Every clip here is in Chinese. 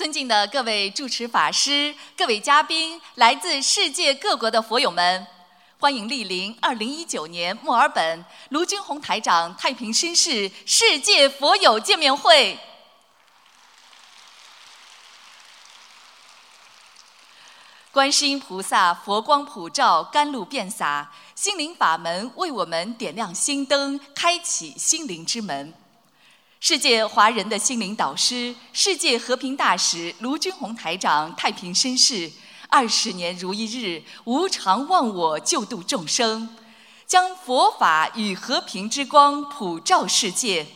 尊敬的各位主持法师、各位嘉宾、来自世界各国的佛友们，欢迎莅临二零一九年墨尔本卢军宏台长太平绅士世界佛友见面会。观世音菩萨佛光普照，甘露遍洒，心灵法门为我们点亮心灯，开启心灵之门。世界华人的心灵导师、世界和平大使卢军宏台长，太平绅士，二十年如一日，无常忘我，救度众生，将佛法与和平之光普照世界，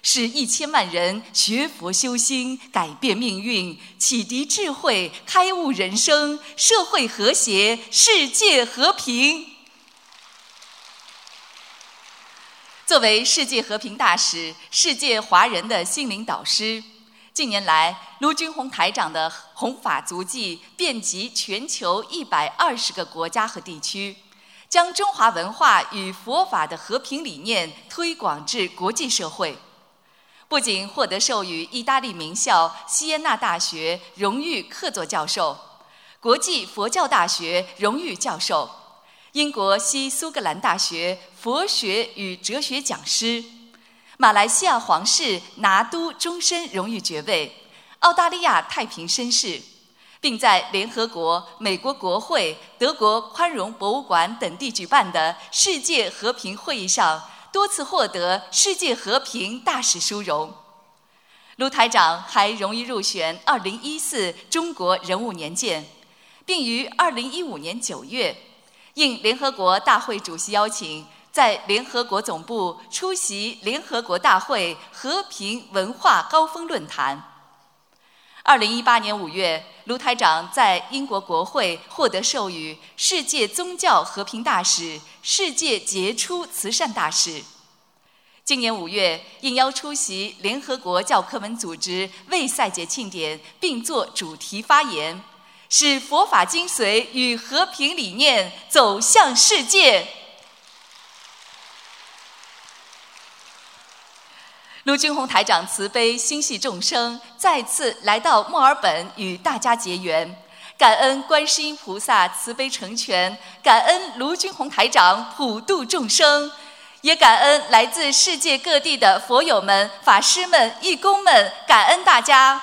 使一千万人学佛修心，改变命运，启迪智慧，开悟人生，社会和谐，世界和平。作为世界和平大使、世界华人的心灵导师，近年来卢军宏台长的弘法足迹遍及全球一百二十个国家和地区，将中华文化与佛法的和平理念推广至国际社会。不仅获得授予意大利名校锡耶纳大学荣誉客座教授、国际佛教大学荣誉教授。英国西苏格兰大学佛学与哲学讲师，马来西亚皇室拿督终身荣誉爵位，澳大利亚太平绅士，并在联合国、美国国会、德国宽容博物馆等地举办的世界和平会议上多次获得世界和平大使殊荣。卢台长还荣誉入选二零一四中国人物年鉴，并于二零一五年九月。应联合国大会主席邀请，在联合国总部出席联合国大会和平文化高峰论坛。二零一八年五月，卢台长在英国国会获得授予“世界宗教和平大使”“世界杰出慈善大使”。今年五月，应邀出席联合国教科文组织为赛节庆典，并作主题发言。使佛法精髓与和平理念走向世界。卢军宏台长慈悲心系众生，再次来到墨尔本与大家结缘，感恩观世音菩萨慈悲成全，感恩卢军宏台长普度众生，也感恩来自世界各地的佛友们、法师们、义工们，感恩大家。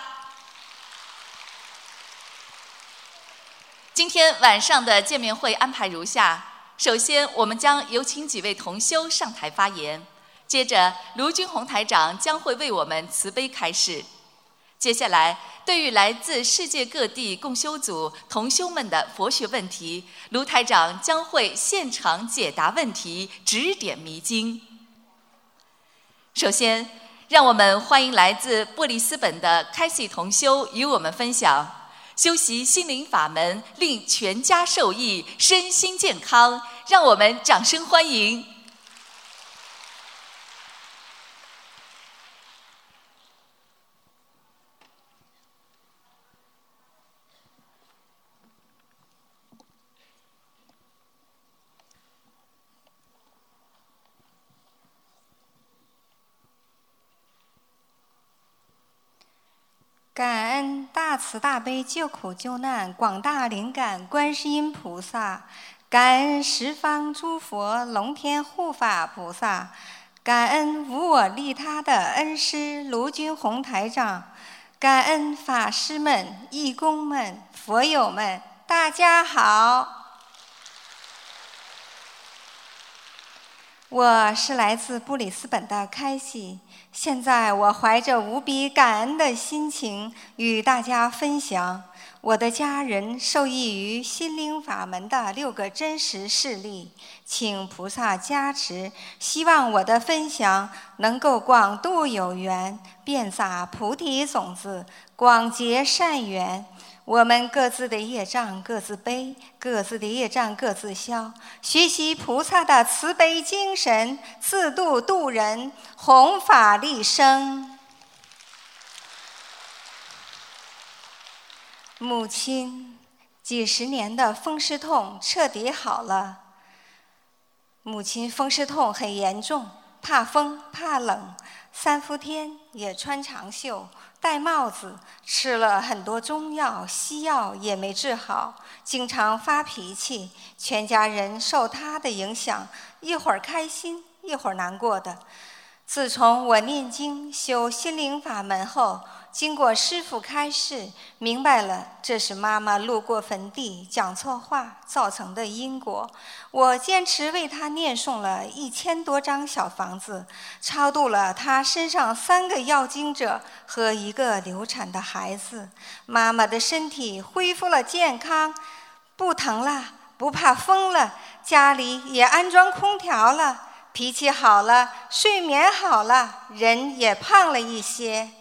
今天晚上的见面会安排如下：首先，我们将有请几位同修上台发言；接着，卢军宏台长将会为我们慈悲开示；接下来，对于来自世界各地共修组同修们的佛学问题，卢台长将会现场解答问题，指点迷津。首先，让我们欢迎来自布里斯本的凯西同修与我们分享。修习心灵法门，令全家受益，身心健康。让我们掌声欢迎。感恩大慈大悲救苦救难广大灵感观世音菩萨，感恩十方诸佛龙天护法菩萨，感恩无我利他的恩师卢军宏台长，感恩法师们、义工们、佛友们，大家好。我是来自布里斯本的开西，现在我怀着无比感恩的心情与大家分享我的家人受益于心灵法门的六个真实事例，请菩萨加持，希望我的分享能够广度有缘，遍撒菩提种子，广结善缘。我们各自的业障各自背，各自的业障各自消。学习菩萨的慈悲精神，自度度人，弘法利生。母亲几十年的风湿痛彻底好了。母亲风湿痛很严重，怕风怕冷，三伏天也穿长袖。戴帽子，吃了很多中药西药也没治好，经常发脾气，全家人受他的影响，一会儿开心，一会儿难过的。自从我念经修心灵法门后。经过师傅开示，明白了这是妈妈路过坟地讲错话造成的因果。我坚持为她念诵了一千多张小房子，超度了她身上三个要经者和一个流产的孩子。妈妈的身体恢复了健康，不疼了，不怕风了，家里也安装空调了，脾气好了，睡眠好了，人也胖了一些。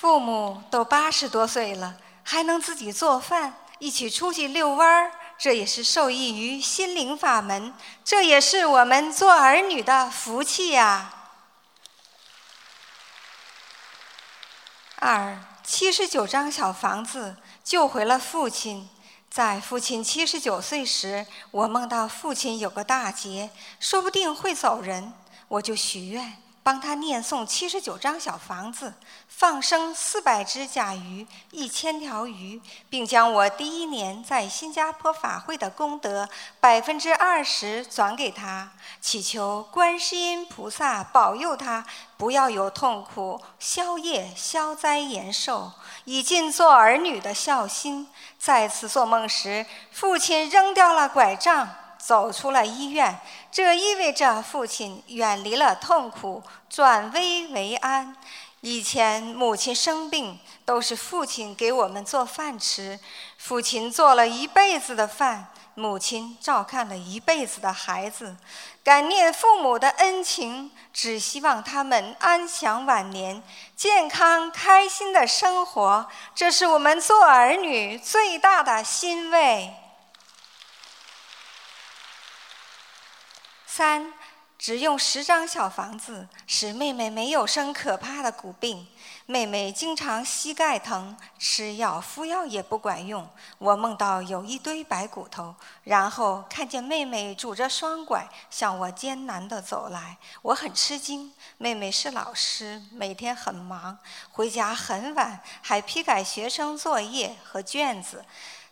父母都八十多岁了，还能自己做饭，一起出去遛弯儿，这也是受益于心灵法门，这也是我们做儿女的福气呀。二七十九张小房子救回了父亲，在父亲七十九岁时，我梦到父亲有个大劫，说不定会走人，我就许愿。帮他念诵七十九张小房子，放生四百只甲鱼、一千条鱼，并将我第一年在新加坡法会的功德百分之二十转给他，祈求观世音菩萨保佑他不要有痛苦，消业消灾延寿，以尽做儿女的孝心。再次做梦时，父亲扔掉了拐杖。走出了医院，这意味着父亲远离了痛苦，转危为安。以前母亲生病，都是父亲给我们做饭吃。父亲做了一辈子的饭，母亲照看了一辈子的孩子。感念父母的恩情，只希望他们安享晚年，健康开心的生活。这是我们做儿女最大的欣慰。三，只用十张小房子，使妹妹没有生可怕的骨病。妹妹经常膝盖疼，吃药敷药也不管用。我梦到有一堆白骨头，然后看见妹妹拄着双拐向我艰难地走来，我很吃惊。妹妹是老师，每天很忙，回家很晚，还批改学生作业和卷子。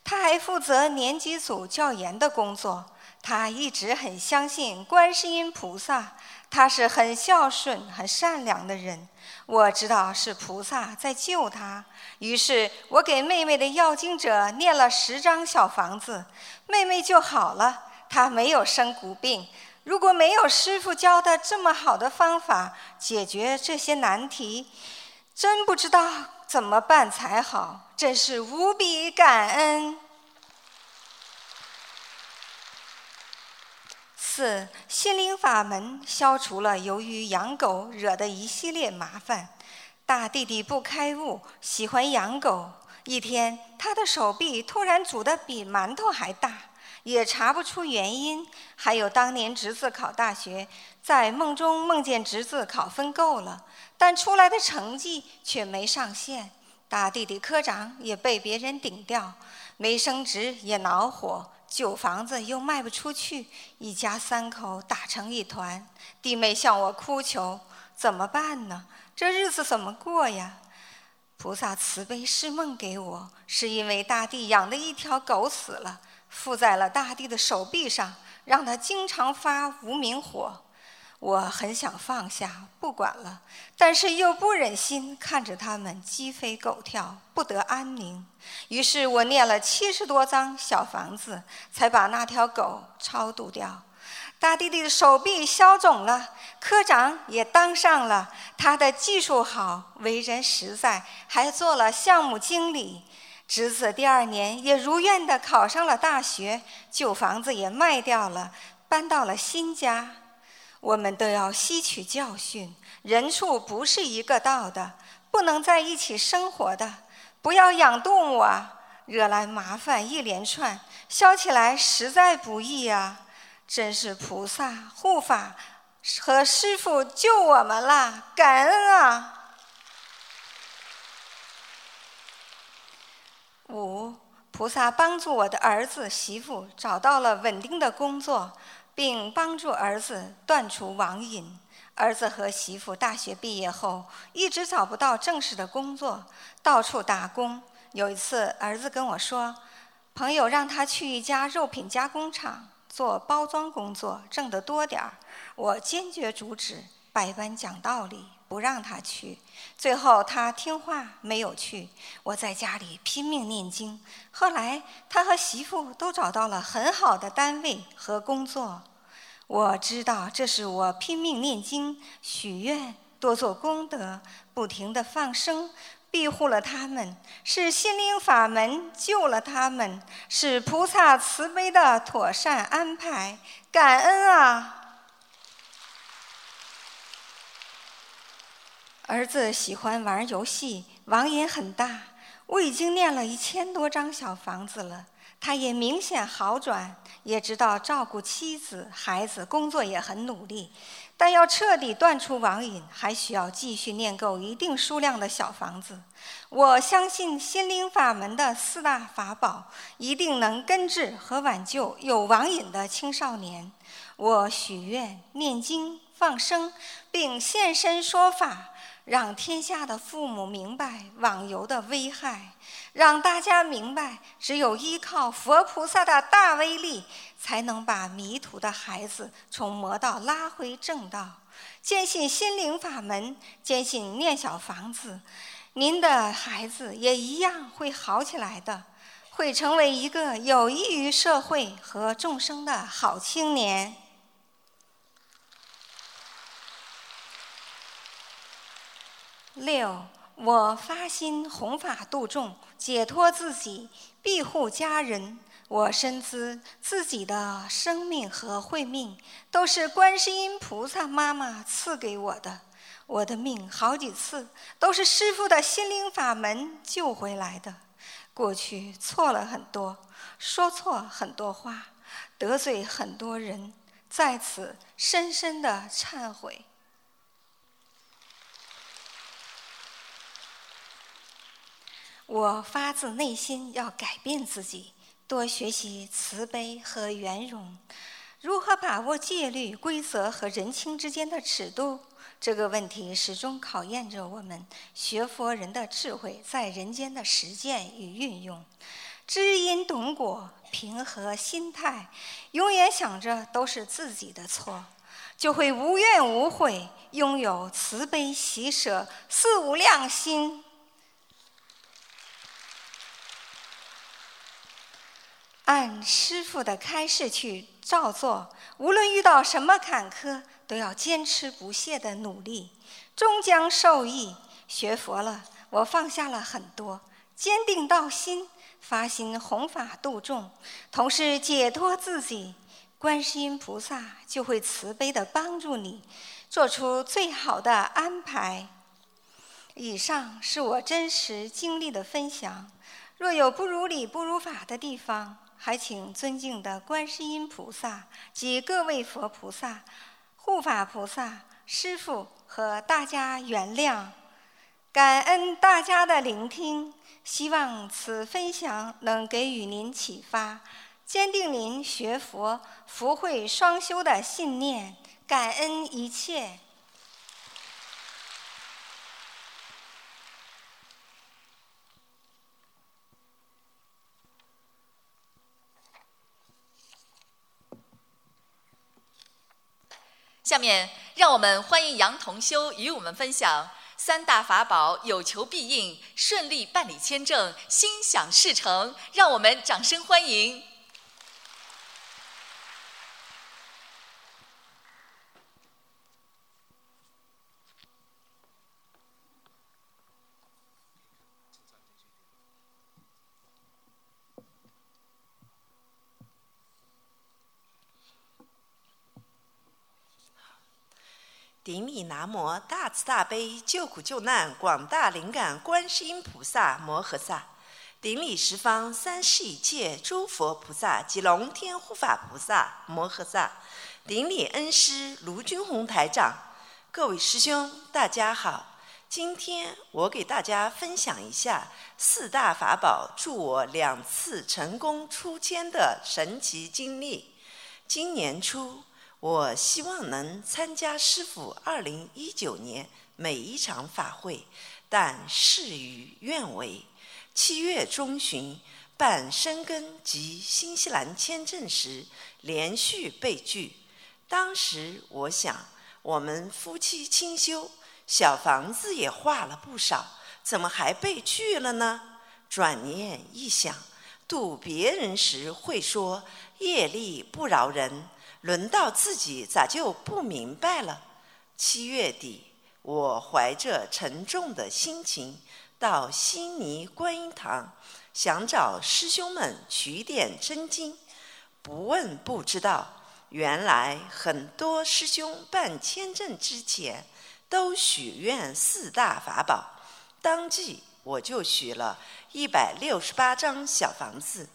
她还负责年级组教研的工作。他一直很相信观世音菩萨，他是很孝顺、很善良的人。我知道是菩萨在救他，于是我给妹妹的要经者念了十张小房子，妹妹就好了。她没有生骨病。如果没有师傅教的这么好的方法解决这些难题，真不知道怎么办才好。真是无比感恩。四心灵法门消除了由于养狗惹的一系列麻烦。大弟弟不开悟，喜欢养狗。一天，他的手臂突然肿得比馒头还大，也查不出原因。还有当年侄子考大学，在梦中梦见侄子考分够了，但出来的成绩却没上线。大弟弟科长也被别人顶掉，没升职也恼火。旧房子又卖不出去，一家三口打成一团。弟妹向我哭求，怎么办呢？这日子怎么过呀？菩萨慈悲施梦给我，是因为大地养的一条狗死了，附在了大地的手臂上，让它经常发无名火。我很想放下，不管了，但是又不忍心看着他们鸡飞狗跳，不得安宁。于是我念了七十多张小房子，才把那条狗超度掉。大弟弟的手臂消肿了，科长也当上了。他的技术好，为人实在，还做了项目经理。侄子第二年也如愿的考上了大学，旧房子也卖掉了，搬到了新家。我们都要吸取教训，人畜不是一个道的，不能在一起生活的。不要养动物啊，惹来麻烦一连串，消起来实在不易啊！真是菩萨护法和师傅救我们了，感恩啊！五。菩萨帮助我的儿子媳妇找到了稳定的工作，并帮助儿子断除网瘾。儿子和媳妇大学毕业后一直找不到正式的工作，到处打工。有一次，儿子跟我说，朋友让他去一家肉品加工厂做包装工作，挣得多点儿。我坚决阻止，百般讲道理。不让他去，最后他听话没有去。我在家里拼命念经。后来他和媳妇都找到了很好的单位和工作。我知道这是我拼命念经、许愿、多做功德、不停的放生，庇护了他们，是心灵法门救了他们，是菩萨慈悲的妥善安排。感恩啊！儿子喜欢玩游戏，网瘾很大。我已经念了一千多张小房子了，他也明显好转，也知道照顾妻子、孩子，工作也很努力。但要彻底断除网瘾，还需要继续念够一定数量的小房子。我相信心灵法门的四大法宝一定能根治和挽救有网瘾的青少年。我许愿、念经、放生，并现身说法。让天下的父母明白网游的危害，让大家明白，只有依靠佛菩萨的大威力，才能把迷途的孩子从魔道拉回正道。坚信心灵法门，坚信念小房子，您的孩子也一样会好起来的，会成为一个有益于社会和众生的好青年。六，我发心弘法度众，解脱自己，庇护家人。我深知自己的生命和慧命都是观世音菩萨妈妈赐给我的。我的命好几次都是师父的心灵法门救回来的。过去错了很多，说错很多话，得罪很多人，在此深深的忏悔。我发自内心要改变自己，多学习慈悲和圆融。如何把握戒律、规则和人情之间的尺度？这个问题始终考验着我们学佛人的智慧，在人间的实践与运用。知因懂果，平和心态，永远想着都是自己的错，就会无怨无悔，拥有慈悲喜舍、四无量心。按师傅的开示去照做，无论遇到什么坎坷，都要坚持不懈的努力，终将受益。学佛了，我放下了很多，坚定道心，发心弘法度众，同时解脱自己。观世音菩萨就会慈悲的帮助你，做出最好的安排。以上是我真实经历的分享，若有不如理、不如法的地方。还请尊敬的观世音菩萨及各位佛菩萨、护法菩萨、师父和大家原谅，感恩大家的聆听。希望此分享能给予您启发，坚定您学佛福慧双修的信念。感恩一切。下面，让我们欢迎杨同修与我们分享三大法宝有求必应，顺利办理签证，心想事成。让我们掌声欢迎。顶礼南无大慈大悲救苦救难广大灵感观世音菩萨摩诃萨，顶礼十方三世一切诸佛菩萨及龙天护法菩萨摩诃萨，顶礼恩师卢军宏台长，各位师兄大家好，今天我给大家分享一下四大法宝助我两次成功出签的神奇经历。今年初，我希望能参加师傅2019年每一场法会，但事与愿违。七月中旬办申根及新西兰签证时，连续被拒。当时我想，我们夫妻清修。小房子也画了不少，怎么还被拒了呢？转念一想，渡别人时会说业力不饶人，轮到自己咋就不明白了？七月底，我怀着沉重的心情到悉尼观音堂，想找师兄们取点真经。不问不知道，原来很多师兄办签证之前。都许愿四大法宝，当即我就许了一百六十八张小房子，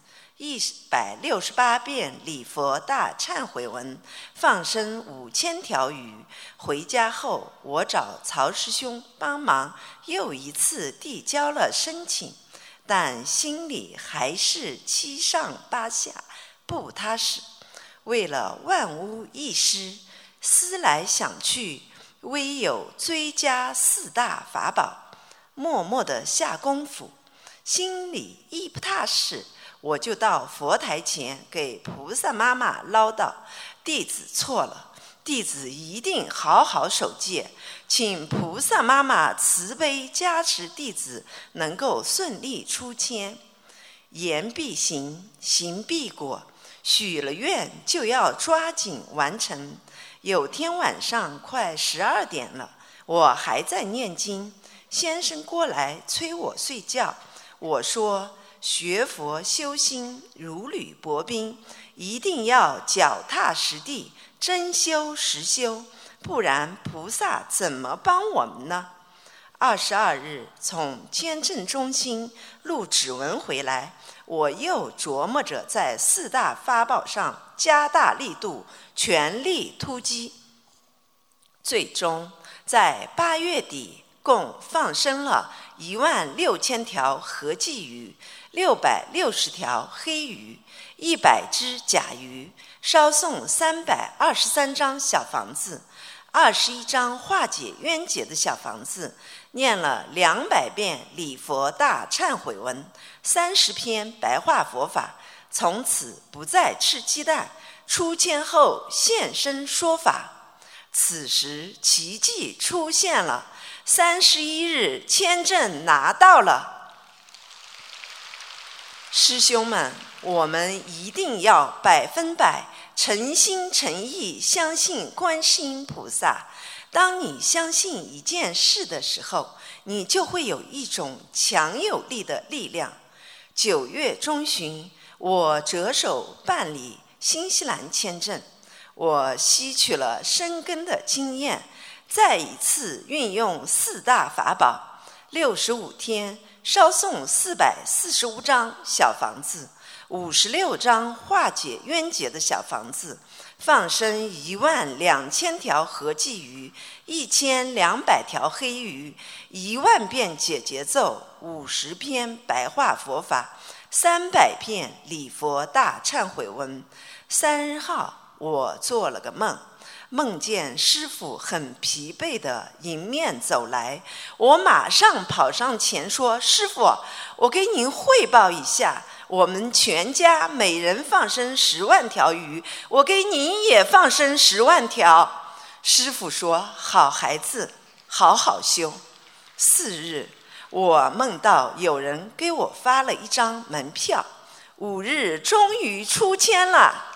一百六十八遍礼佛大忏悔文，放生五千条鱼。回家后，我找曹师兄帮忙，又一次递交了申请，但心里还是七上八下，不踏实。为了万无一失，思来想去。唯有追加四大法宝，默默的下功夫，心里一不踏实，我就到佛台前给菩萨妈妈唠叨：“弟子错了，弟子一定好好守戒，请菩萨妈妈慈悲加持弟子，能够顺利出签。言必行，行必果，许了愿就要抓紧完成。”有天晚上快十二点了，我还在念经。先生过来催我睡觉。我说：“学佛修心如履薄冰，一定要脚踏实地，真修实修，不然菩萨怎么帮我们呢？”二十二日从签证中心录指纹回来，我又琢磨着在四大法宝上加大力度。全力突击，最终在八月底共放生了一万六千条合鲫鱼、六百六十条黑鱼、一百只甲鱼，烧送三百二十三张小房子，二十一张化解冤结的小房子，念了两百遍礼佛大忏悔文，三十篇白话佛法，从此不再吃鸡蛋。出签后现身说法，此时奇迹出现了。三十一日签证拿到了，师兄们，我们一定要百分百诚心诚意相信观世音菩萨。当你相信一件事的时候，你就会有一种强有力的力量。九月中旬，我着手办理。新西兰签证，我吸取了深根的经验，再一次运用四大法宝，六十五天稍送四百四十五张小房子，五十六张化解冤结的小房子，放生一万两千条合鲫鱼，一千两百条黑鱼，一万遍解结咒，五十篇白话佛法，三百片礼佛大忏悔文。三号，我做了个梦，梦见师傅很疲惫的迎面走来，我马上跑上前说：“师傅，我给您汇报一下，我们全家每人放生十万条鱼，我给您也放生十万条。”师傅说：“好孩子，好好修。”四日，我梦到有人给我发了一张门票，五日终于出签了。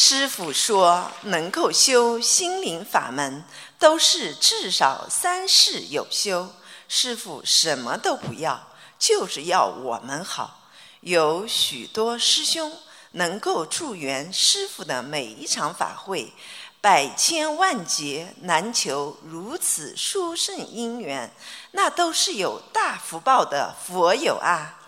师傅说：“能够修心灵法门，都是至少三世有修。师傅什么都不要，就是要我们好。有许多师兄能够助缘师傅的每一场法会，百千万劫难求如此殊胜因缘，那都是有大福报的佛友啊。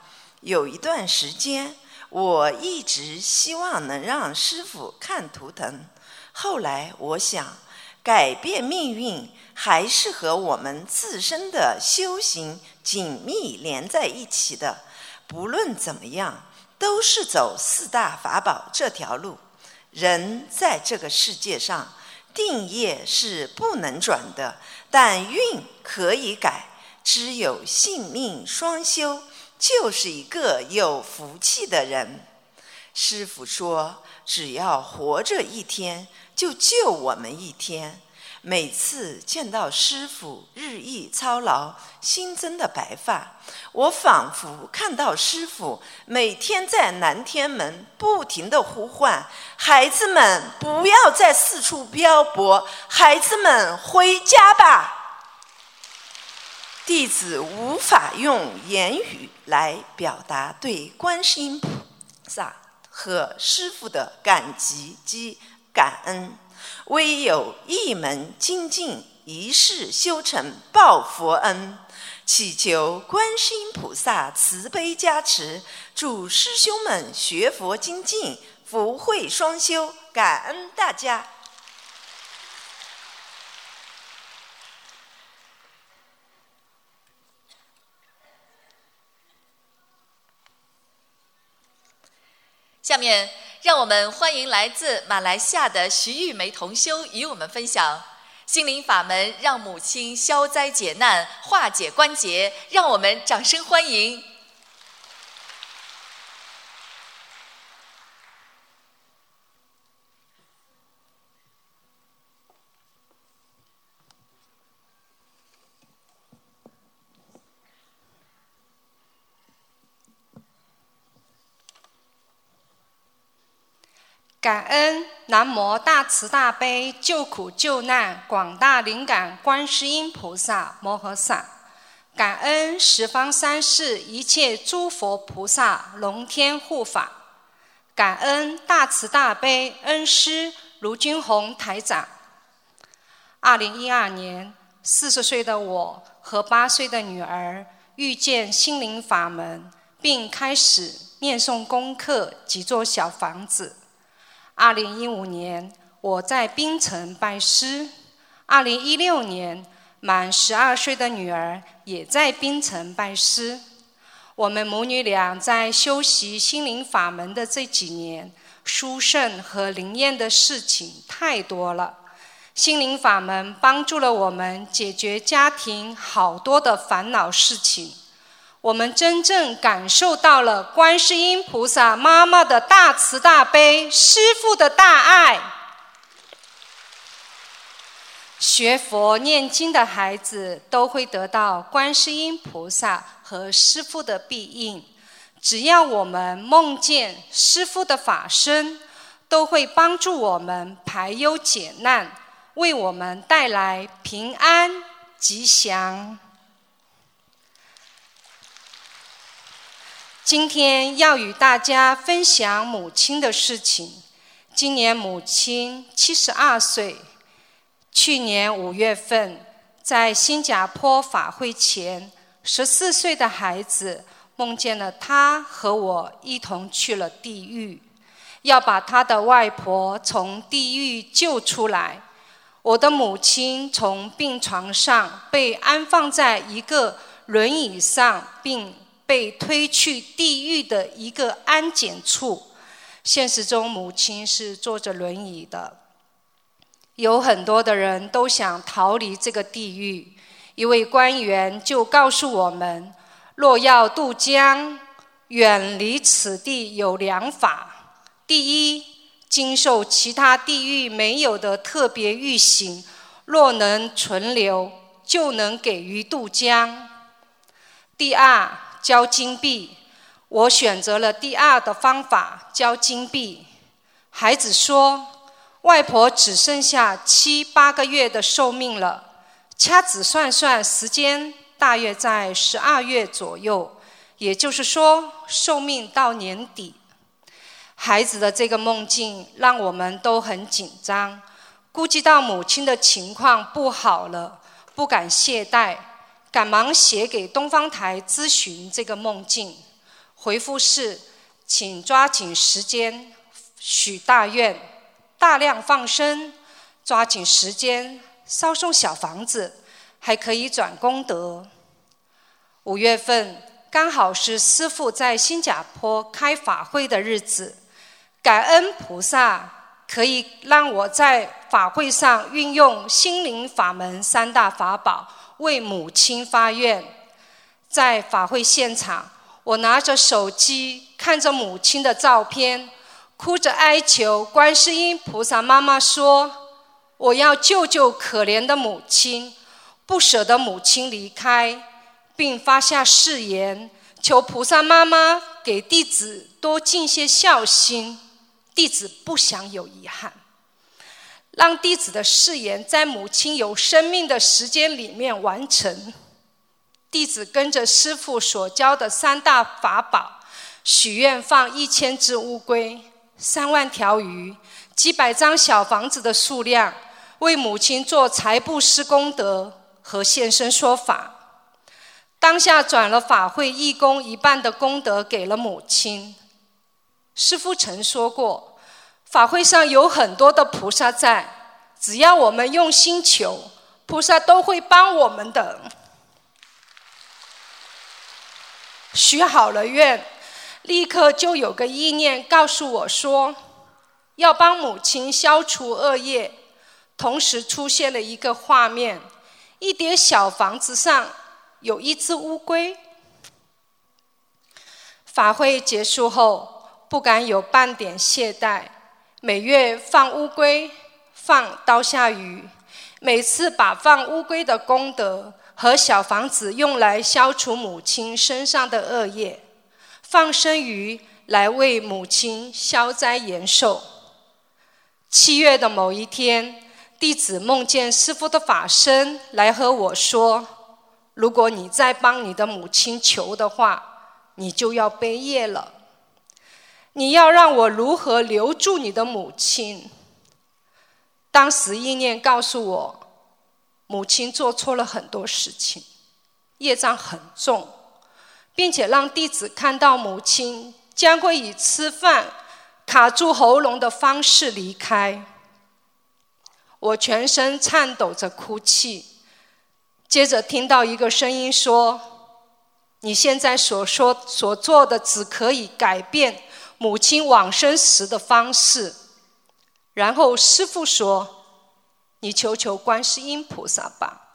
有一段时间。”我一直希望能让师傅看图腾，后来我想，改变命运，还是和我们自身的修行紧密连在一起的。不论怎么样，都是走四大法宝这条路。人在这个世界上，定业是不能转的，但运可以改。只有性命双修，就是一个有福气的人。师傅说：“只要活着一天，就救我们一天。”每次见到师傅日益操劳、新增的白发，我仿佛看到师傅每天在南天门不停地呼唤：“孩子们，不要再四处漂泊，孩子们回家吧。”弟子无法用言语来表达对观世音菩萨和师父的感激及感恩。唯有一门精进，一世修成报佛恩，祈求观世音菩萨慈悲加持，祝师兄们学佛精进，福慧双修，感恩大家。下面。让我们欢迎来自马来西亚的徐玉梅同修与我们分享心灵法门，让母亲消灾解难、化解关节。让我们掌声欢迎。感恩南无大慈大悲救苦救难广大灵感观世音菩萨摩诃萨，感恩十方三世一切诸佛菩萨龙天护法，感恩大慈大悲恩师卢军宏台长。二零一二年，四十岁的我和八岁的女儿遇见心灵法门，并开始念诵功课及做小房子。二零一五年，我在槟城拜师。二零一六年，满十二岁的女儿也在槟城拜师。我们母女俩在修习心灵法门的这几年，殊胜和灵验的事情太多了。心灵法门帮助了我们解决家庭好多的烦恼事情。我们真正感受到了观世音菩萨妈妈的大慈大悲，师父的大爱。学佛念经的孩子都会得到观世音菩萨和师父的庇应。只要我们梦见师父的法身，都会帮助我们排忧解难，为我们带来平安吉祥。今天要与大家分享母亲的事情。今年母亲七十二岁。去年五月份，在新加坡法会前，十四岁的孩子梦见了他和我一同去了地狱，要把他的外婆从地狱救出来。我的母亲从病床上被安放在一个轮椅上，并。被推去地狱的一个安检处，现实中母亲是坐着轮椅的。有很多的人都想逃离这个地狱。一位官员就告诉我们：若要渡江，远离此地有两法。第一，经受其他地狱没有的特别欲行，若能存留，就能给予渡江。第二。交金币，我选择了第二的方法交金币。孩子说：“外婆只剩下七八个月的寿命了，掐指算算时间，大约在十二月左右，也就是说寿命到年底。”孩子的这个梦境让我们都很紧张，估计到母亲的情况不好了，不敢懈怠。赶忙写给东方台咨询这个梦境，回复是：请抓紧时间许大愿，大量放生，抓紧时间烧送小房子，还可以转功德。五月份刚好是师父在新加坡开法会的日子，感恩菩萨可以让我在法会上运用心灵法门三大法宝为母亲发愿。在法会现场，我拿着手机看着母亲的照片。哭着哀求观世音菩萨妈妈说：“我要救救可怜的母亲，不舍得母亲离开，并发下誓言，求菩萨妈妈给弟子多尽些孝心。弟子不想有遗憾，让弟子的誓言在母亲有生命的时间里面完成。弟子跟着师父所教的三大法宝，许愿放一千只乌龟。”三万条鱼，几百张小房子的数量，为母亲做财布施功德和现身说法。当下转了法会义工一半的功德给了母亲。师父曾说过，法会上有很多的菩萨在，只要我们用心求，菩萨都会帮我们的。许好了愿。立刻就有个意念告诉我说，要帮母亲消除恶业。同时出现了一个画面：一叠小房子上有一只乌龟。法会结束后，不敢有半点懈怠，每月放乌龟，放刀下鱼。每次把放乌龟的功德和小房子用来消除母亲身上的恶业。放生鱼来为母亲消灾延寿。七月的某一天，弟子梦见师父的法身来和我说：“如果你再帮你的母亲求的话，你就要背业了。你要让我如何留住你的母亲？”当时意念告诉我，母亲做错了很多事情，业障很重。并且让弟子看到母亲将会以吃饭卡住喉咙的方式离开。我全身颤抖着哭泣，接着听到一个声音说：“你现在所说所做的只可以改变母亲往生时的方式。”然后师父说：“你求求观世音菩萨吧。”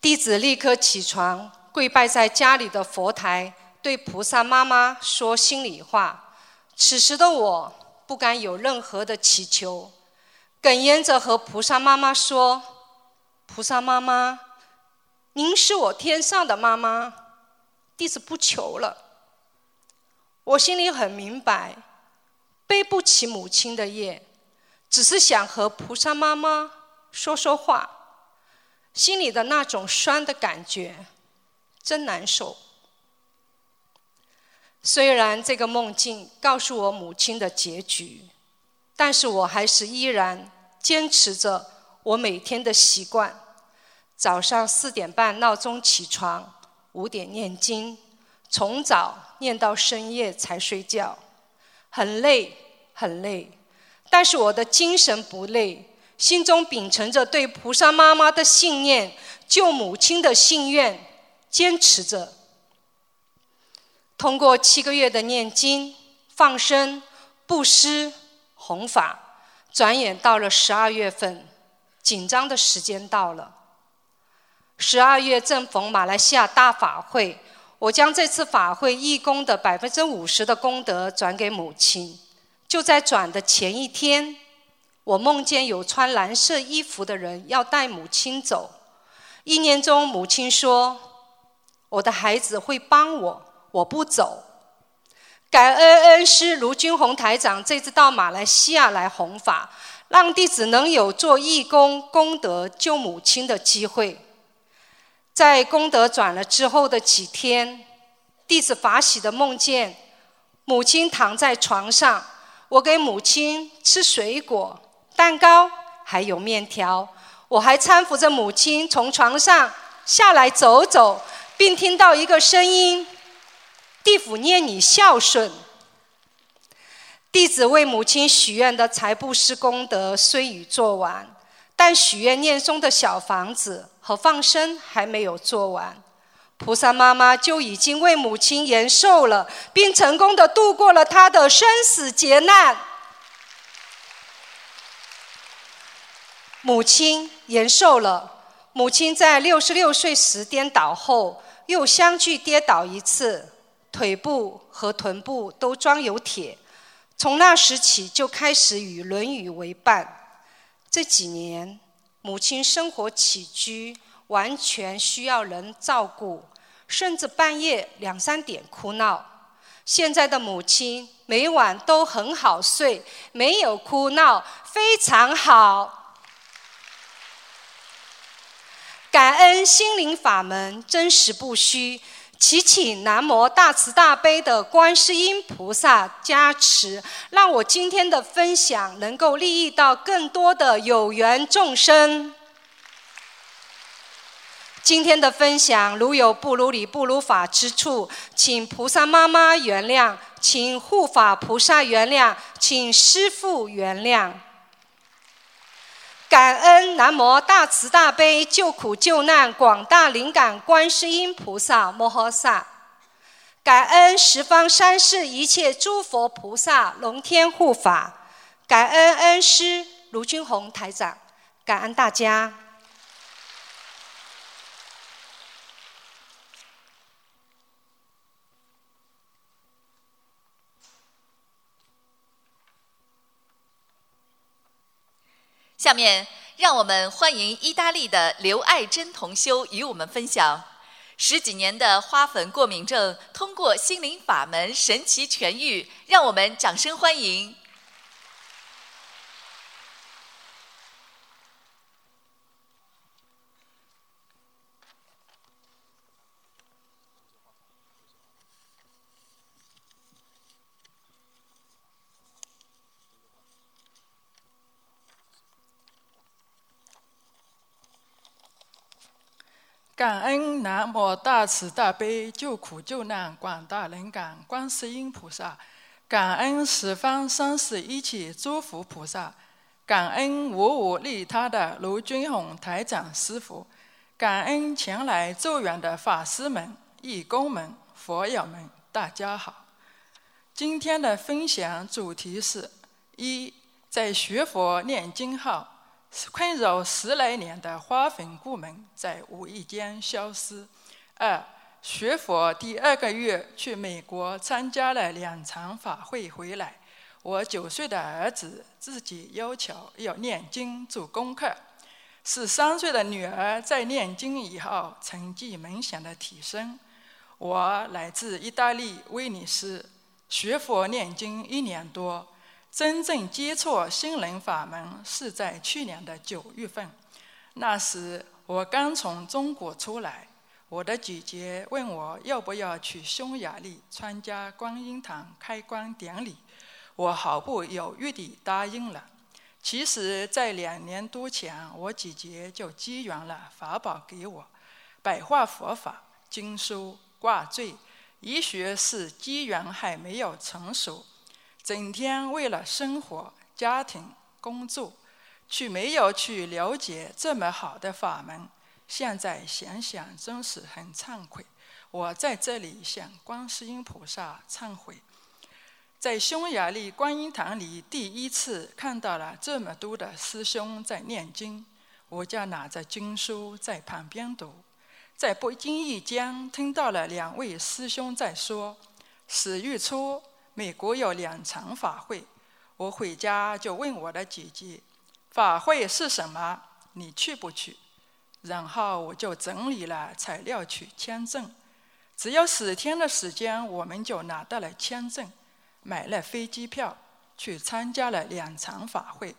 弟子立刻起床。跪拜在家里的佛台，对菩萨妈妈说心里话。此时的我不敢有任何的祈求，哽咽着和菩萨妈妈说：“菩萨妈妈，您是我天上的妈妈，弟子不求了。我心里很明白，背不起母亲的业，只是想和菩萨妈妈说说话，心里的那种酸的感觉。”真难受。虽然这个梦境告诉我母亲的结局，但是我还是依然坚持着我每天的习惯：早上四点半闹钟起床，五点念经，从早念到深夜才睡觉。很累，很累，但是我的精神不累，心中秉承着对菩萨妈妈的信念，救母亲的心愿。坚持着，通过七个月的念经、放生、布施、弘法，转眼到了十二月份，紧张的时间到了。十二月正逢马来西亚大法会，我将这次法会义工的百分之五十的功德转给母亲。就在转的前一天，我梦见有穿蓝色衣服的人要带母亲走。一年中，母亲说。我的孩子会帮我，我不走。感恩恩师卢军宏台长这次到马来西亚来弘法，让弟子能有做义工功德救母亲的机会。在功德转了之后的几天，弟子法喜的梦见母亲躺在床上，我给母亲吃水果、蛋糕，还有面条。我还搀扶着母亲从床上下来走走。并听到一个声音：“地府念你孝顺。”弟子为母亲许愿的财布施功德虽已做完，但许愿念中的小房子和放生还没有做完。菩萨妈妈就已经为母亲延寿了，并成功的度过了她的生死劫难。母亲延寿了。母亲在六十六岁时颠倒后，又相继跌倒一次，腿部和臀部都装有铁。从那时起，就开始与轮椅为伴。这几年，母亲生活起居完全需要人照顾，甚至半夜两三点哭闹。现在的母亲每晚都很好睡，没有哭闹，非常好。感恩心灵法门真实不虚，祈请南无大慈大悲的观世音菩萨加持，让我今天的分享能够利益到更多的有缘众生。今天的分享如有不如理、不如法之处，请菩萨妈妈原谅，请护法菩萨原谅，请师父原谅。感恩南无大慈大悲救苦救难广大灵感观世音菩萨摩诃萨，感恩十方三世一切诸佛菩萨龙天护法，感恩恩师卢军宏台长，感恩大家。下面，让我们欢迎意大利的刘爱珍同修与我们分享十几年的花粉过敏症通过心灵法门神奇痊愈，让我们掌声欢迎。感恩南无大慈大悲救苦救难广大灵感观世音菩萨，感恩十方三世一切诸佛菩萨，感恩无我利他的卢军宏台长师傅，感恩前来助缘的法师们、义工们、佛友们，大家好。今天的分享主题是：一，在学佛念经后。困扰十来年的花粉过敏在无意间消失。二，学佛第二个月去美国参加了两场法会回来，我九岁的儿子自己要求要念经做功课。十三岁的女儿在念经以后成绩明显的提升。我来自意大利威尼斯，学佛念经一年多。真正接触心灵法门是在去年的九月份，那时我刚从中国出来，我的姐姐问我要不要去匈牙利参加观音堂开光典礼，我毫不犹豫地答应了。其实，在两年多前，我姐姐就寄缘了法宝给我，白话佛法经书挂坠，医学是机缘还没有成熟。整天为了生活、家庭、工作，却没有去了解这么好的法门。现在想想，真是很惭愧。我在这里向观世音菩萨忏悔。在匈牙利观音堂里，第一次看到了这么多的师兄在念经，我就拿着经书在旁边读。在不经意间，听到了两位师兄在说：“十月初。”美国有两场法会，我回家就问我的姐姐：“法会是什么？你去不去？”然后我就整理了材料去签证。只有十天的时间，我们就拿到了签证，买了飞机票，去参加了两场法会。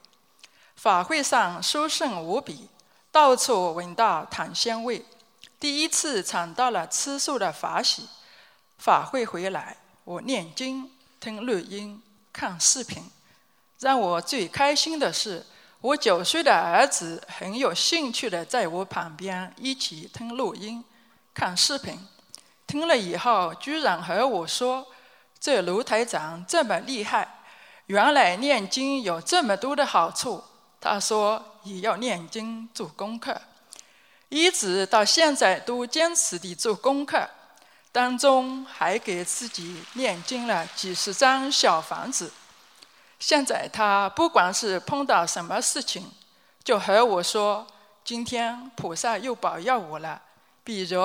法会上殊胜无比，到处闻到檀香味，第一次尝到了吃素的法喜。法会回来，我念经。听录音、看视频，让我最开心的是，我九岁的儿子很有兴趣的在我旁边一起听录音、看视频。听了以后，居然和我说：“这卢台长这么厉害，原来念经有这么多的好处。他说也要念经做功课，一直到现在都坚持地做功课，当中还给自己念经了几十张小房子。现在他不管是碰到什么事情，就和我说：“今天菩萨又保佑我了。”比如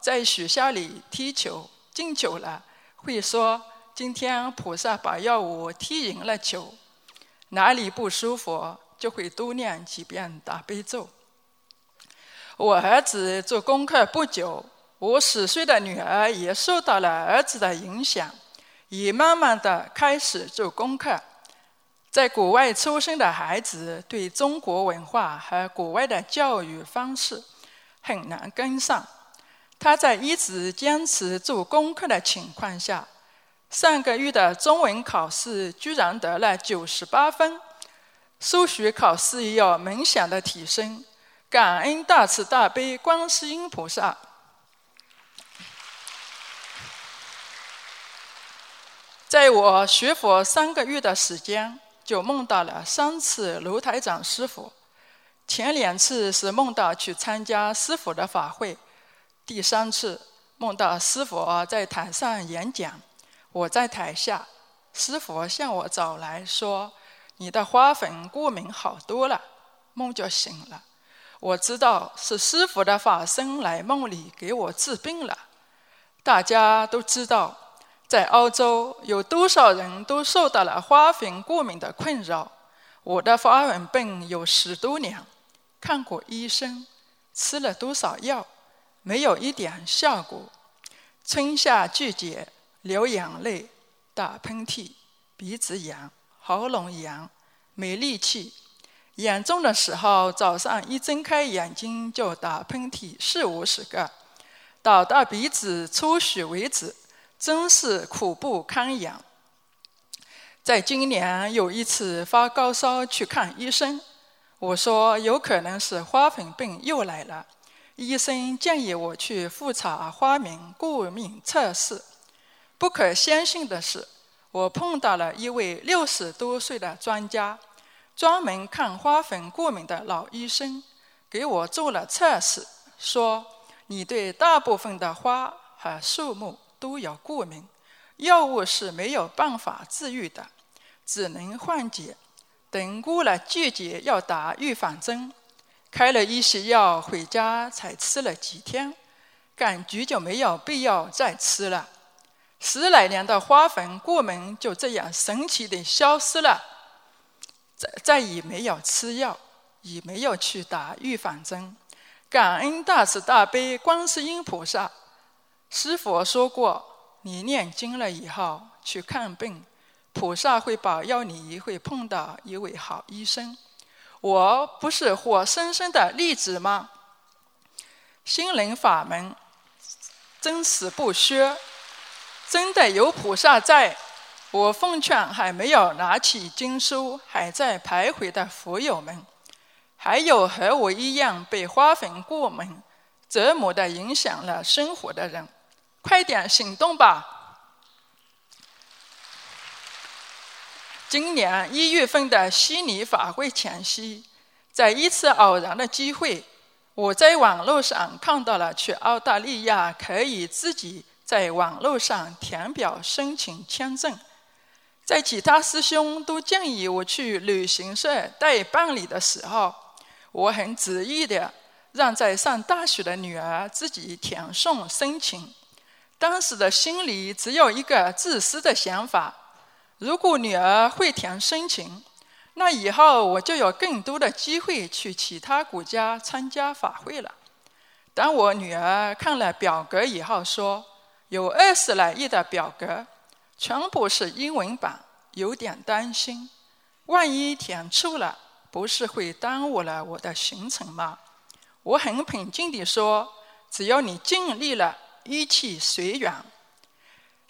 在学校里踢球进球了，会说：“今天菩萨保佑我踢赢了球。”哪里不舒服？就会多念几遍大悲咒。我儿子做功课不久，我十岁的女儿也受到了儿子的影响，也慢慢的开始做功课。在国外出生的孩子对中国文化和国外的教育方式很难跟上。他在一直坚持做功课的情况下，上个月的中文考试居然得了九十八分。数学考试也有明显的提升，感恩大慈大悲观世音菩萨。在我学佛三个月的时间，就梦到了三次卢台长师傅。前两次是梦到去参加师傅的法会，第三次梦到师傅在台上演讲，我在台下，师傅向我走来说。你的花粉过敏好多了，梦就醒了。我知道是师傅的法身来梦里给我治病了。大家都知道，在澳洲有多少人都受到了花粉过敏的困扰。我的花粉病有十多年，看过医生，吃了多少药，没有一点效果。春夏季节流眼泪、打喷嚏、鼻子痒。喉咙痒，没力气。严重的时候，早上一睁开眼睛就打喷嚏四五十个，倒到鼻子出血为止，真是苦不堪言。在今年有一次发高烧去看医生，我说有可能是花粉病又来了，医生建议我去复查花粉过敏测试。不可相信的是。我碰到了一位六十多岁的专家，专门看花粉过敏的老医生，给我做了测试，说你对大部分的花和树木都有过敏，药物是没有办法治愈的，只能缓解。等过了季节要打预防针，开了一些药，回家才吃了几天，感觉就没有必要再吃了。十来年的花粉过敏就这样神奇的消失了，再再也没有吃药，也没有去打预防针。感恩大慈大悲观世音菩萨，师傅说过，你念经了以后去看病，菩萨会保佑你会碰到一位好医生。我不是活生生的例子吗？心灵法门，真实不虚。真的有菩萨在，我奉劝还没有拿起经书还在徘徊的佛友们，还有和我一样被花粉过敏折磨的影响了生活的人，快点行动吧！今年一月份的悉尼法会前夕，在一次偶然的机会，我在网络上看到了去澳大利亚可以自己。在网络上填表申请签证，在其他师兄都建议我去旅行社代办理的时候，我很执意的让在上大学的女儿自己填送申请。当时的心里只有一个自私的想法：如果女儿会填申请，那以后我就有更多的机会去其他国家参加法会了。当我女儿看了表格以后说。有二十来页的表格，全部是英文版，有点担心。万一填错了，不是会耽误了我的行程吗？我很平静地说：“只要你尽力了，一切随缘。”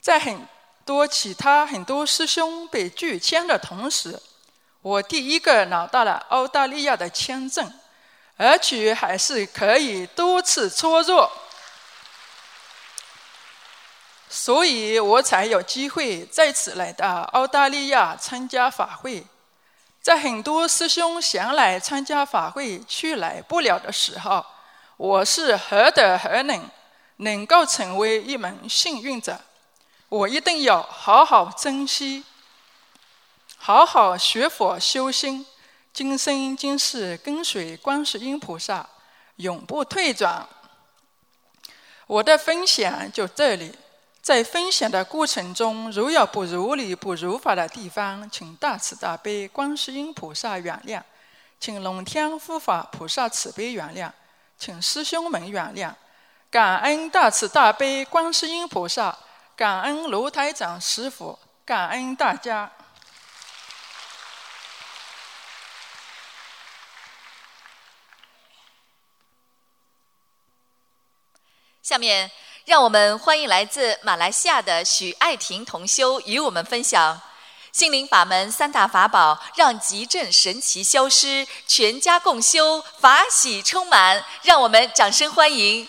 在很多其他很多师兄被拒签的同时，我第一个拿到了澳大利亚的签证，而且还是可以多次出入。所以我才有机会再次来到澳大利亚参加法会。在很多师兄想来参加法会却来不了的时候，我是何德何能，能够成为一门幸运者？我一定要好好珍惜，好好学佛修心，今生今世跟随观世音菩萨，永不退转。我的分享就这里。在分享的过程中，如有不如理、不如法的地方，请大慈大悲观世音菩萨原谅，请龙天护法菩萨慈悲原谅，请师兄们原谅。感恩大慈大悲观世音菩萨，感恩卢台长师傅，感恩大家。下面。让我们欢迎来自马来西亚的许爱婷同修与我们分享心灵法门三大法宝，让急症神奇消失，全家共修，法喜充满。让我们掌声欢迎。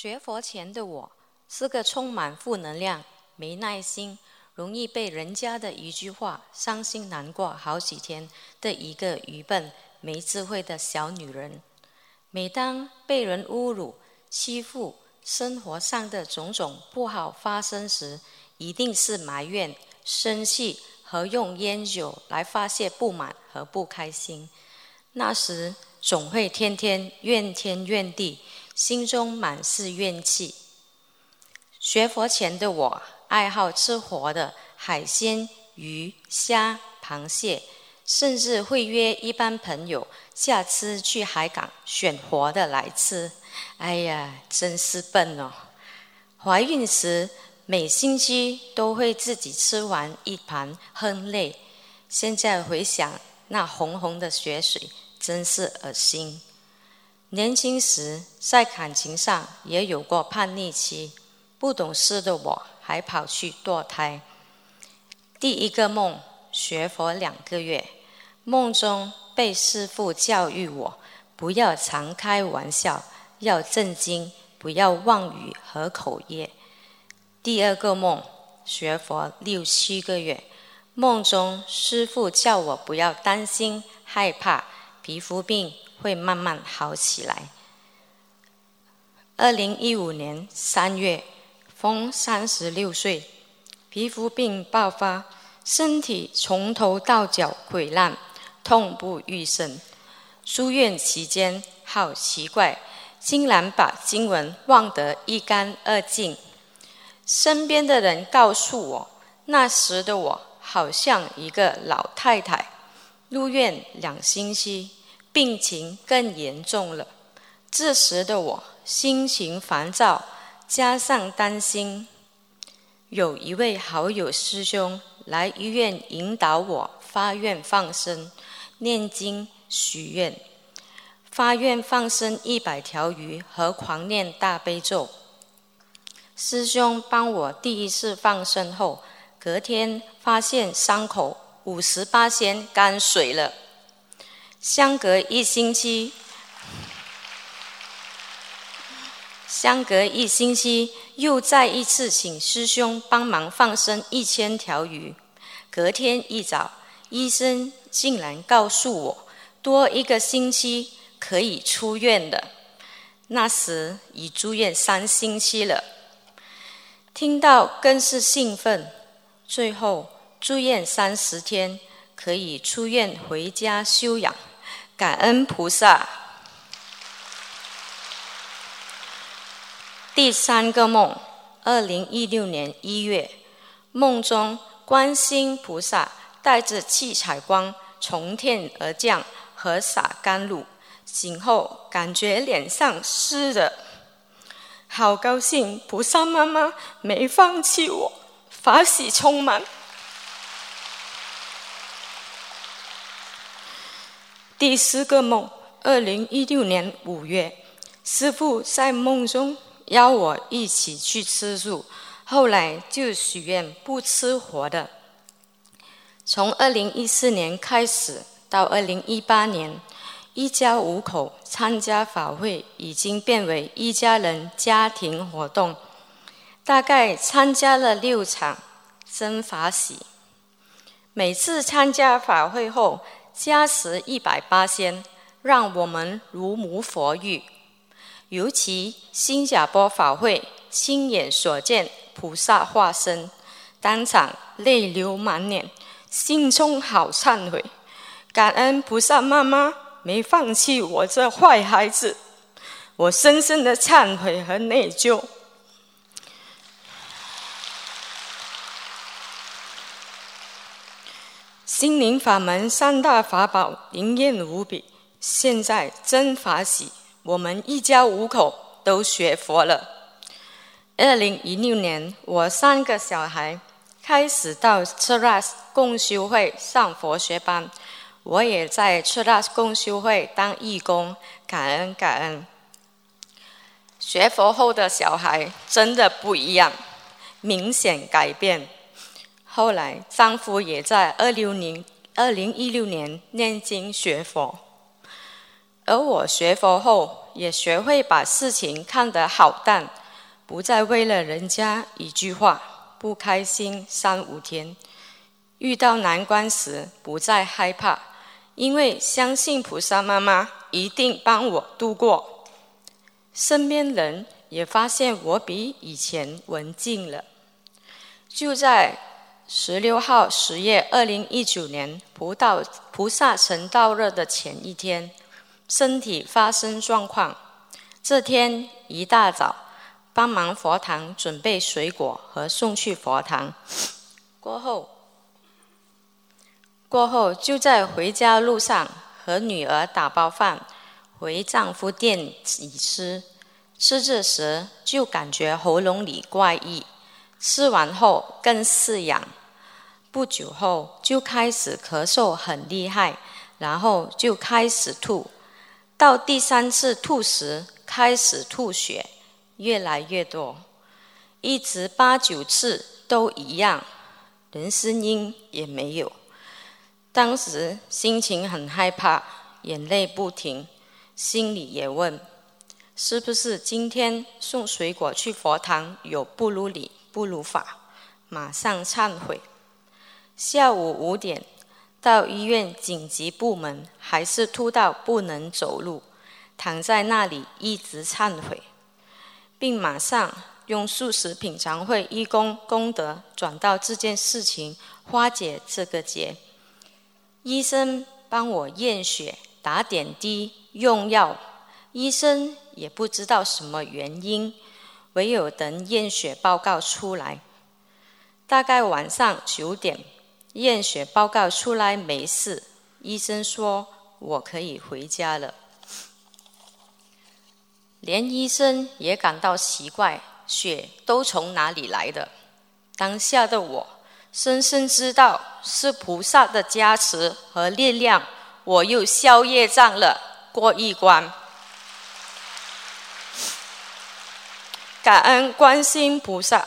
学佛前的我是个充满负能量、没耐心、容易被人家的一句话伤心难过好几天的一个愚笨、没智慧的小女人。每当被人侮辱、欺负，生活上的种种不好发生时，一定是埋怨、生气和用烟酒来发泄不满和不开心。那时总会天天怨天怨地。心中满是怨气。学佛前的我，爱好吃活的海鲜、鱼、虾、螃蟹，甚至会约一班朋友下次去海港选活的来吃。哎呀，真是笨哦！怀孕时每星期都会自己吃完一盘，很累。现在回想那红红的血水，真是恶心。年轻时在感情上也有过叛逆期，不懂事的我还跑去堕胎。第一个梦学佛两个月，梦中被师父教育我不要常开玩笑，要正经，不要妄语和口业。第二个梦学佛六七个月，梦中师父叫我不要担心害怕皮肤病。会慢慢好起来。二零一五年三月，逢三十六岁，皮肤病爆发，身体从头到脚溃烂，痛不欲生。住院期间，好奇怪，竟然把经文忘得一干二净。身边的人告诉我，那时的我好像一个老太太。入院两星期。病情更严重了，这时的我心情烦躁，加上担心。有一位好友师兄来医院引导我发愿放生、念经许愿，发愿放生一百条鱼和狂念大悲咒。师兄帮我第一次放生后，隔天发现伤口五十八仙干水了。相隔一星期，相隔一星期，又再一次请师兄帮忙放生一千条鱼。隔天一早，医生竟然告诉我，多一个星期可以出院了。那时已住院三星期了，听到更是兴奋。最后住院三十天，可以出院回家休养。感恩菩萨。第三个梦，二零一六年一月，梦中观音菩萨带着七彩光从天而降，和洒甘露。醒后感觉脸上湿的，好高兴，菩萨妈妈没放弃我，法喜充满。第四个梦，二零一六年五月，师父在梦中邀我一起去吃素，后来就许愿不吃活的。从二零一四年开始到二零一八年，一家五口参加法会已经变为一家人家庭活动，大概参加了六场，真法喜。每次参加法会后，加持一百八仙，让我们如沐佛浴。尤其新加坡法会，亲眼所见菩萨化身，当场泪流满脸。心中好忏悔，感恩菩萨妈妈没放弃我这坏孩子，我深深的忏悔和内疚。心灵法门三大法宝灵验无比，现在真法喜，我们一家五口都学佛了。二零一六年，我三个小孩。开始到 Cheras 共修会上佛学班，我也在 Cheras 共修会当义工，感恩感恩。学佛后的小孩真的不一样，明显改变。后来丈夫也在二六年、二零一六年念经学佛，而我学佛后也学会把事情看得好淡，不再为了人家一句话。不开心三五天，遇到难关时不再害怕，因为相信菩萨妈妈一定帮我度过。身边人也发现我比以前文静了。就在十六号十月二零一九年菩道菩萨成道日的前一天，身体发生状况。这天一大早。帮忙佛堂准备水果和送去佛堂，过后，过后就在回家路上和女儿打包饭回丈夫店里吃，吃着时就感觉喉咙里怪异，吃完后更是痒，不久后就开始咳嗽很厉害，然后就开始吐，到第三次吐时开始吐血。越来越多，一直八九次都一样，连声音也没有。当时心情很害怕，眼泪不停，心里也问：是不是今天送水果去佛堂有不如理不如法？马上忏悔。下午五点到医院紧急部门，还是吐到不能走路，躺在那里一直忏悔。并马上用素食品尝会义工功德转到这件事情，化解这个结。医生帮我验血、打点滴、用药，医生也不知道什么原因，唯有等验血报告出来。大概晚上九点，验血报告出来没事，医生说我可以回家了。连医生也感到奇怪，血都从哪里来的？当下的我深深知道是菩萨的加持和力量，我又消业障了，过一关。感恩观世菩萨。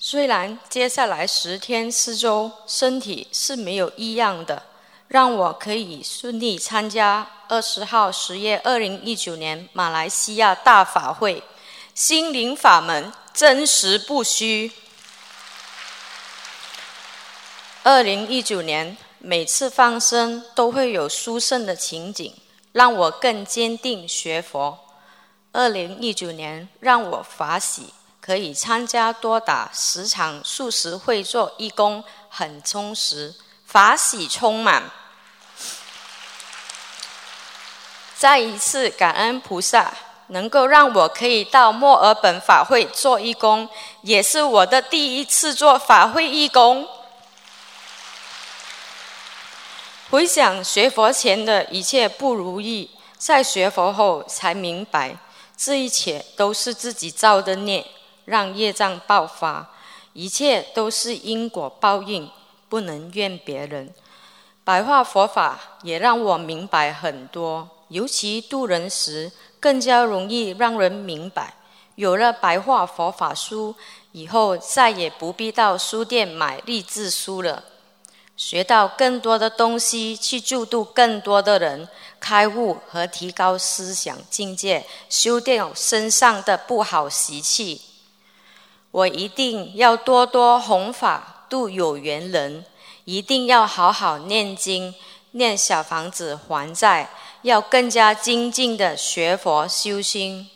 虽然接下来十天四周身体是没有异样的，让我可以顺利参加。二十号十月二零一九年马来西亚大法会，心灵法门真实不虚。二零一九年每次放生都会有殊胜的情景，让我更坚定学佛。二零一九年让我法喜，可以参加多达十场素食会做义工，很充实，法喜充满。再一次感恩菩萨，能够让我可以到墨尔本法会做义工，也是我的第一次做法会义工。回想学佛前的一切不如意，在学佛后才明白，这一切都是自己造的孽，让业障爆发，一切都是因果报应，不能怨别人。白话佛法也让我明白很多，尤其渡人时更加容易让人明白。有了白话佛法书以后，再也不必到书店买励志书了，学到更多的东西，去救度更多的人，开悟和提高思想境界，修掉身上的不好习气。我一定要多多弘法度有缘人，一定要好好念经、念小房子还债，要更加精进的学佛修心。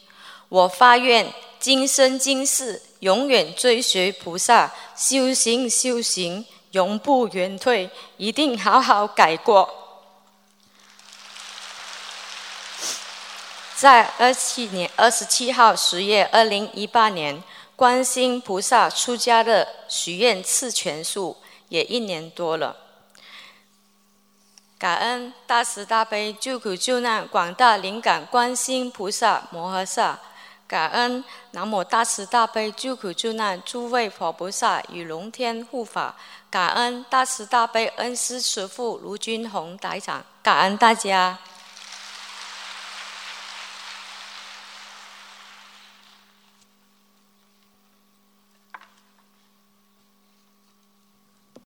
我发愿，今生今世永远追随菩萨，修行修行，永不言退，一定好好改过。在二七年二十七号十月二零一八年，观音菩萨出家的许愿次全数也一年多了。感恩大慈大悲救苦救难广大灵感观音菩萨摩诃萨。感恩南无大慈大悲救苦救难诸位佛菩萨与龙天护法，感恩大慈大悲恩师师父卢军宏台长，感恩大家。